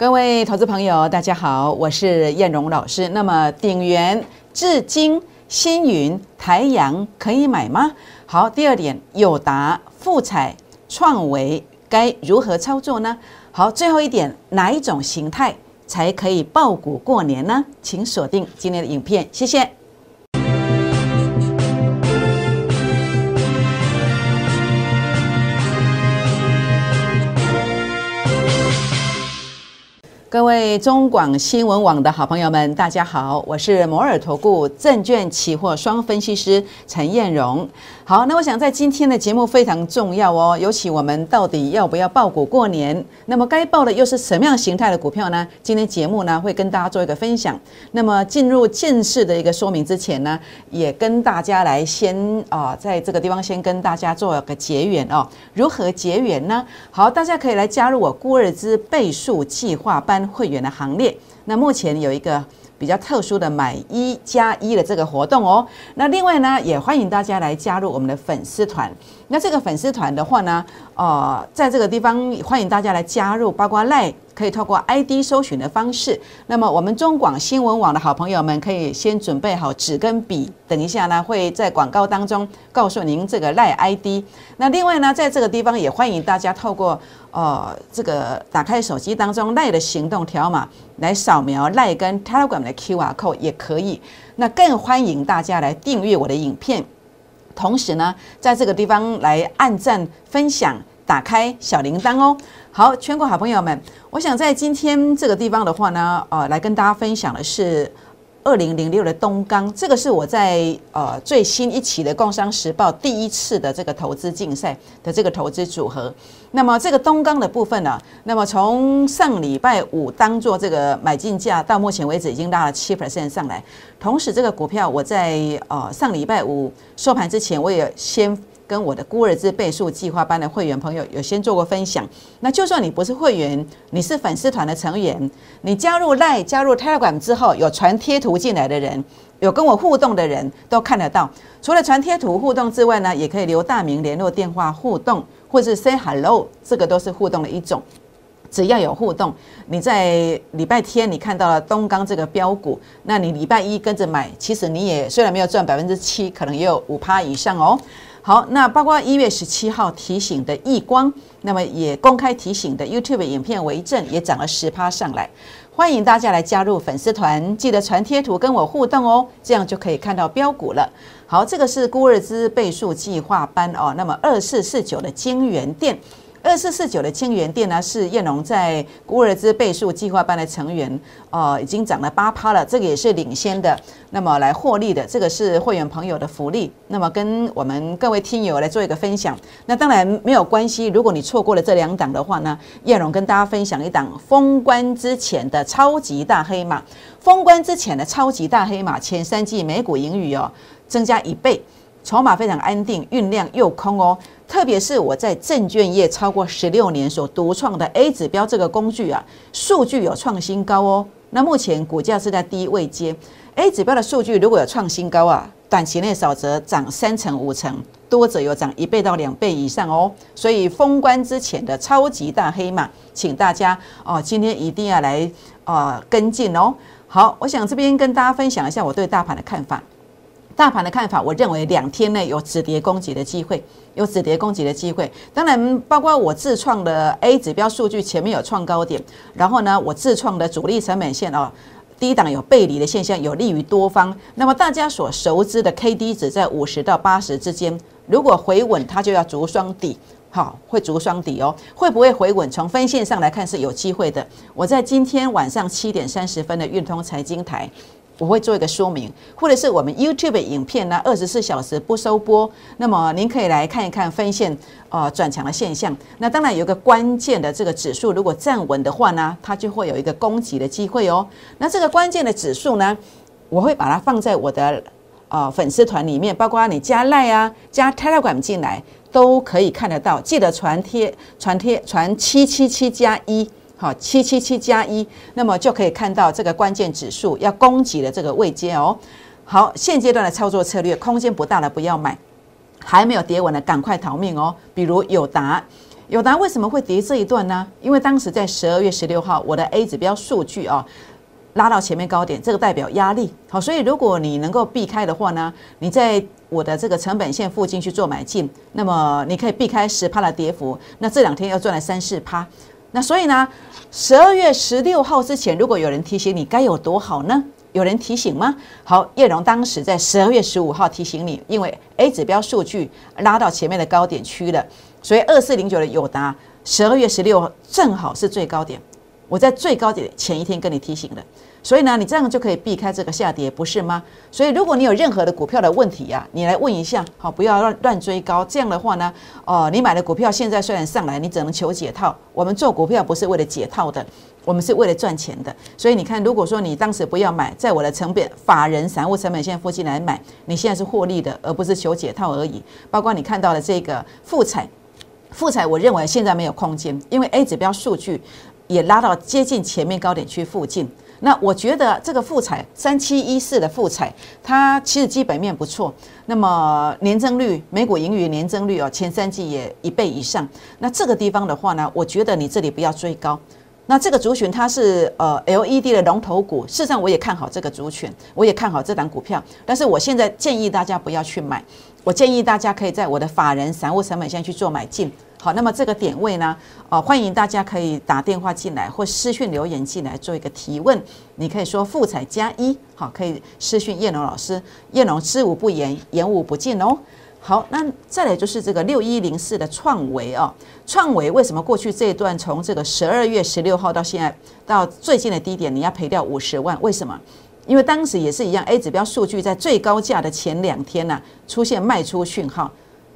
各位投资朋友，大家好，我是燕荣老师。那么鼎元、至金、星云、台阳可以买吗？好，第二点，友达、富彩、创维该如何操作呢？好，最后一点，哪一种形态才可以爆股过年呢？请锁定今天的影片，谢谢。各位中广新闻网的好朋友们，大家好，我是摩尔投顾证券期货双分析师陈燕荣。好，那我想在今天的节目非常重要哦，尤其我们到底要不要报股过年？那么该报的又是什么样形态的股票呢？今天节目呢会跟大家做一个分享。那么进入正式的一个说明之前呢，也跟大家来先啊，在这个地方先跟大家做个结缘哦。如何结缘呢？好，大家可以来加入我孤儿之倍数计划班。会员的行列，那目前有一个比较特殊的买一加一的这个活动哦。那另外呢，也欢迎大家来加入我们的粉丝团。那这个粉丝团的话呢，呃，在这个地方欢迎大家来加入，包括赖。可以透过 ID 搜寻的方式。那么我们中广新闻网的好朋友们，可以先准备好纸跟笔，等一下呢会在广告当中告诉您这个赖 ID。那另外呢，在这个地方也欢迎大家透过呃这个打开手机当中赖的行动条码来扫描赖跟 Telegram 的 QR code 也可以。那更欢迎大家来订阅我的影片，同时呢，在这个地方来按赞分享。打开小铃铛哦！好，全国好朋友们，我想在今天这个地方的话呢，呃，来跟大家分享的是二零零六的东钢，这个是我在呃最新一期的《工商时报》第一次的这个投资竞赛的这个投资组合。那么这个东钢的部分呢，那么从上礼拜五当做这个买进价，到目前为止已经拉了七 percent 上来。同时，这个股票我在呃上礼拜五收盘之前，我也先。跟我的孤儿之倍数计划班的会员朋友有先做过分享，那就算你不是会员，你是粉丝团的成员，你加入 Line、加入 Telegram 之后，有传贴图进来的人，有跟我互动的人都看得到。除了传贴图互动之外呢，也可以留大名、联络电话互动，或是 Say Hello，这个都是互动的一种。只要有互动，你在礼拜天你看到了东刚这个标股，那你礼拜一跟着买，其实你也虽然没有赚百分之七，可能也有五趴以上哦。好，那包括一月十七号提醒的易光，那么也公开提醒的 YouTube 影片为证，也涨了十趴上来。欢迎大家来加入粉丝团，记得传贴图跟我互动哦，这样就可以看到标股了。好，这个是孤日资倍数计划班哦，那么二四四九的金源店。二四四九的清源店呢，是燕龙在古尔兹倍数计划班的成员，呃，已经涨了八趴了，这个也是领先的。那么来获利的，这个是会员朋友的福利。那么跟我们各位听友来做一个分享。那当然没有关系，如果你错过了这两档的话呢，燕龙跟大家分享一档封关之前的超级大黑马。封关之前的超级大黑马，前三季每股盈余哦增加一倍，筹码非常安定，运量又空哦。特别是我在证券业超过十六年所独创的 A 指标这个工具啊，数据有创新高哦。那目前股价是在低位接，A 指标的数据如果有创新高啊，短期内少则涨三成五成，多则有涨一倍到两倍以上哦。所以封关之前的超级大黑马，请大家哦，今天一定要来啊跟进哦。好，我想这边跟大家分享一下我对大盘的看法。大盘的看法，我认为两天内有止跌攻击的机会，有止跌攻击的机会。当然，包括我自创的 A 指标数据前面有创高点，然后呢，我自创的主力成本线哦，低档有背离的现象，有利于多方。那么大家所熟知的 K D 值在五十到八十之间，如果回稳，它就要逐双底，好，会逐双底哦。会不会回稳？从分线上来看是有机会的。我在今天晚上七点三十分的运通财经台。我会做一个说明，或者是我们 YouTube 影片呢，二十四小时不收播，那么您可以来看一看分线呃转强的现象。那当然有一个关键的这个指数，如果站稳的话呢，它就会有一个攻击的机会哦。那这个关键的指数呢，我会把它放在我的呃粉丝团里面，包括你加 Line 啊、加 Telegram 进来都可以看得到。记得传贴、传贴、传七七七加一。好，七七七加一，那么就可以看到这个关键指数要攻击的这个位阶哦。好，现阶段的操作策略，空间不大的不要买，还没有跌稳的赶快逃命哦。比如友达，友达为什么会跌这一段呢？因为当时在十二月十六号，我的 A 指标数据啊拉到前面高点，这个代表压力。好，所以如果你能够避开的话呢，你在我的这个成本线附近去做买进，那么你可以避开十趴的跌幅。那这两天要赚了三四趴。那所以呢，十二月十六号之前，如果有人提醒你，该有多好呢？有人提醒吗？好，叶荣当时在十二月十五号提醒你，因为 A 指标数据拉到前面的高点区了，所以二四零九的友达十二月十六正好是最高点。我在最高点前一天跟你提醒的。所以呢，你这样就可以避开这个下跌，不是吗？所以如果你有任何的股票的问题呀，你来问一下，好，不要乱乱追高。这样的话呢，哦，你买的股票现在虽然上来，你只能求解套。我们做股票不是为了解套的，我们是为了赚钱的。所以你看，如果说你当时不要买，在我的成本法人散户成本线附近来买，你现在是获利的，而不是求解套而已。包括你看到的这个富彩，富彩，我认为现在没有空间，因为 A 指标数据也拉到接近前面高点区附近。那我觉得这个富彩三七一四的富彩，它其实基本面不错。那么年增率，每股盈余年增率哦，前三季也一倍以上。那这个地方的话呢，我觉得你这里不要追高。那这个族群它是呃 LED 的龙头股，事实上我也看好这个族群，我也看好这档股票。但是我现在建议大家不要去买，我建议大家可以在我的法人散户成本线去做买进。好，那么这个点位呢？呃，欢迎大家可以打电话进来或私讯留言进来做一个提问。你可以说“富彩加一”，好，可以私讯叶龙老师。叶龙知无不言，言无不尽哦。好，那再来就是这个六一零四的创维哦。创维为什么过去这一段从这个十二月十六号到现在到最近的低点，你要赔掉五十万？为什么？因为当时也是一样，A 指标数据在最高价的前两天呢，出现卖出讯号，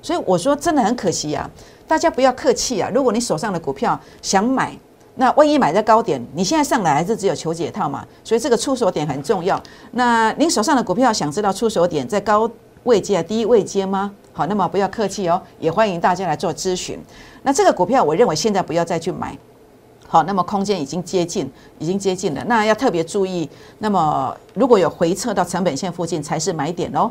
所以我说真的很可惜啊。大家不要客气啊！如果你手上的股票想买，那万一买在高点，你现在上来还是只有求解套嘛？所以这个出手点很重要。那您手上的股票想知道出手点在高位阶、低位阶吗？好，那么不要客气哦，也欢迎大家来做咨询。那这个股票，我认为现在不要再去买。好，那么空间已经接近，已经接近了，那要特别注意。那么如果有回撤到成本线附近，才是买点哦。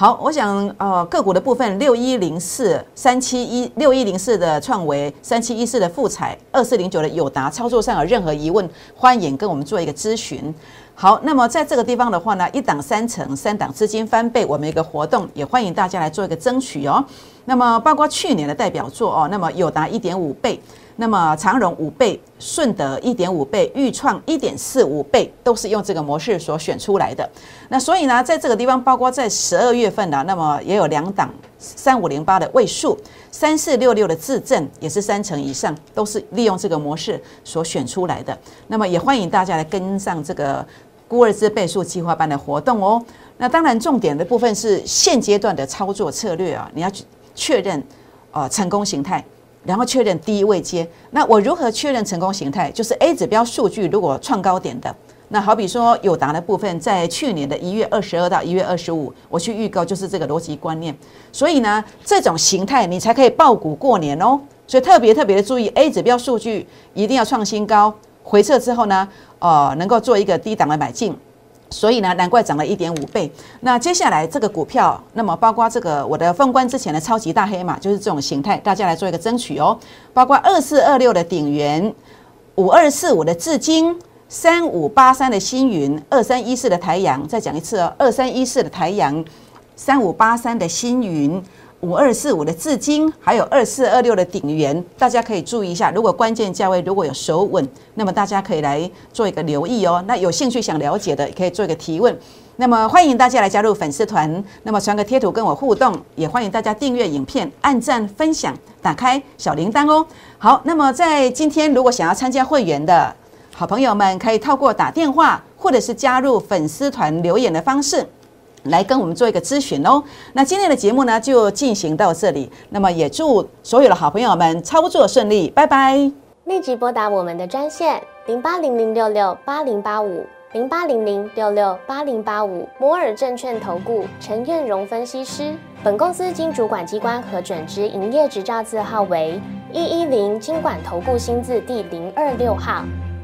好，我想呃个股的部分，六一零四三七一六一零四的创维，三七一四的富彩，二四零九的友达，操作上有任何疑问，欢迎跟我们做一个咨询。好，那么在这个地方的话呢，一档三成，三档资金翻倍，我们一个活动也欢迎大家来做一个争取哦。那么包括去年的代表作哦，那么友达一点五倍。那么长荣五倍，顺德一点五倍，豫创一点四五倍，都是用这个模式所选出来的。那所以呢，在这个地方，包括在十二月份呢，那么也有两档三五零八的位数，三四六六的自证也是三成以上，都是利用这个模式所选出来的。那么也欢迎大家来跟上这个孤二之倍数计划班的活动哦。那当然，重点的部分是现阶段的操作策略啊，你要去确认呃成功形态。然后确认低位接，那我如何确认成功形态？就是 A 指标数据如果创高点的，那好比说友达的部分，在去年的一月二十二到一月二十五，我去预告就是这个逻辑观念。所以呢，这种形态你才可以爆股过年哦。所以特别特别的注意，A 指标数据一定要创新高，回撤之后呢，呃，能够做一个低档的买进。所以呢，难怪涨了一点五倍。那接下来这个股票，那么包括这个我的封关之前的超级大黑马，就是这种形态，大家来做一个争取哦。包括二四二六的鼎元，五二四五的至金，三五八三的星云，二三一四的台阳，再讲一次哦，二三一四的台阳，三五八三的星云。五二四五的至金，还有二四二六的鼎元，大家可以注意一下。如果关键价位如果有守稳，那么大家可以来做一个留意哦。那有兴趣想了解的，也可以做一个提问。那么欢迎大家来加入粉丝团，那么传个贴图跟我互动，也欢迎大家订阅影片、按赞、分享、打开小铃铛哦。好，那么在今天，如果想要参加会员的好朋友们，可以透过打电话或者是加入粉丝团留言的方式。来跟我们做一个咨询哦。那今天的节目呢，就进行到这里。那么也祝所有的好朋友们操作顺利，拜拜。立即拨打我们的专线零八零零六六八零八五零八零零六六八零八五摩尔证券投顾陈彦荣分析师。本公司经主管机关核准之营业执照字号为一一零金管投顾新字第零二六号。